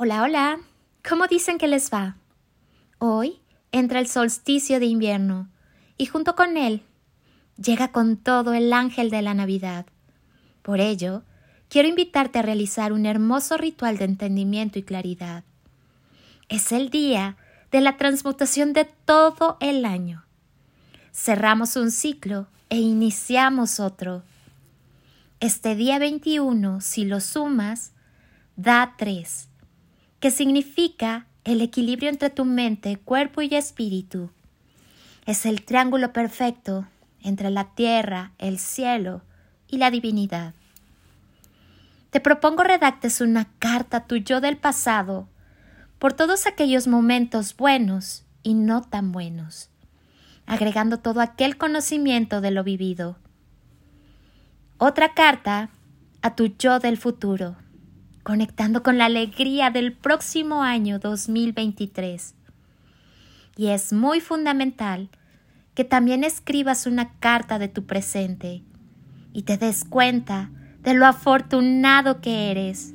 Hola, hola. ¿Cómo dicen que les va? Hoy entra el solsticio de invierno y junto con él llega con todo el ángel de la Navidad. Por ello, quiero invitarte a realizar un hermoso ritual de entendimiento y claridad. Es el día de la transmutación de todo el año. Cerramos un ciclo e iniciamos otro. Este día 21, si lo sumas, da 3 que significa el equilibrio entre tu mente, cuerpo y espíritu. Es el triángulo perfecto entre la tierra, el cielo y la divinidad. Te propongo redactes una carta a tu yo del pasado por todos aquellos momentos buenos y no tan buenos, agregando todo aquel conocimiento de lo vivido. Otra carta a tu yo del futuro conectando con la alegría del próximo año 2023. Y es muy fundamental que también escribas una carta de tu presente y te des cuenta de lo afortunado que eres.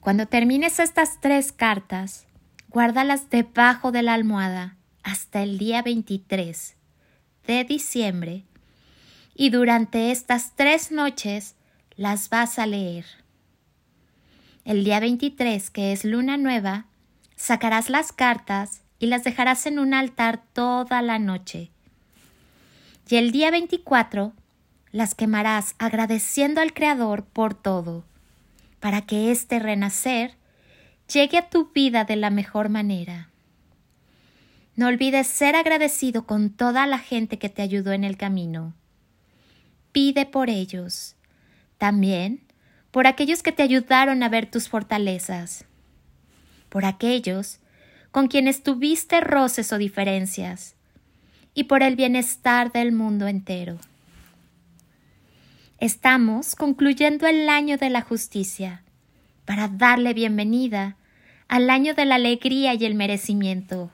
Cuando termines estas tres cartas, guárdalas debajo de la almohada hasta el día 23 de diciembre y durante estas tres noches las vas a leer. El día 23, que es luna nueva, sacarás las cartas y las dejarás en un altar toda la noche. Y el día 24 las quemarás agradeciendo al Creador por todo, para que este renacer llegue a tu vida de la mejor manera. No olvides ser agradecido con toda la gente que te ayudó en el camino. Pide por ellos también por aquellos que te ayudaron a ver tus fortalezas, por aquellos con quienes tuviste roces o diferencias, y por el bienestar del mundo entero. Estamos concluyendo el año de la justicia para darle bienvenida al año de la alegría y el merecimiento.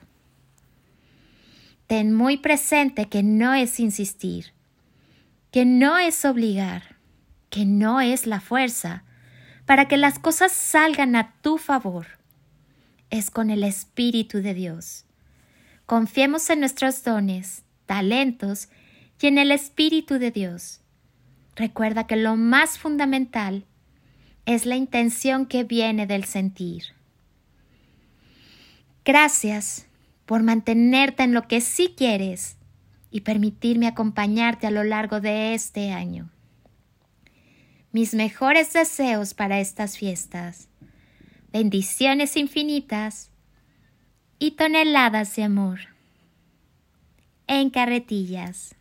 Ten muy presente que no es insistir, que no es obligar, que no es la fuerza, para que las cosas salgan a tu favor. Es con el Espíritu de Dios. Confiemos en nuestros dones, talentos y en el Espíritu de Dios. Recuerda que lo más fundamental es la intención que viene del sentir. Gracias por mantenerte en lo que sí quieres y permitirme acompañarte a lo largo de este año mis mejores deseos para estas fiestas, bendiciones infinitas y toneladas de amor. En carretillas.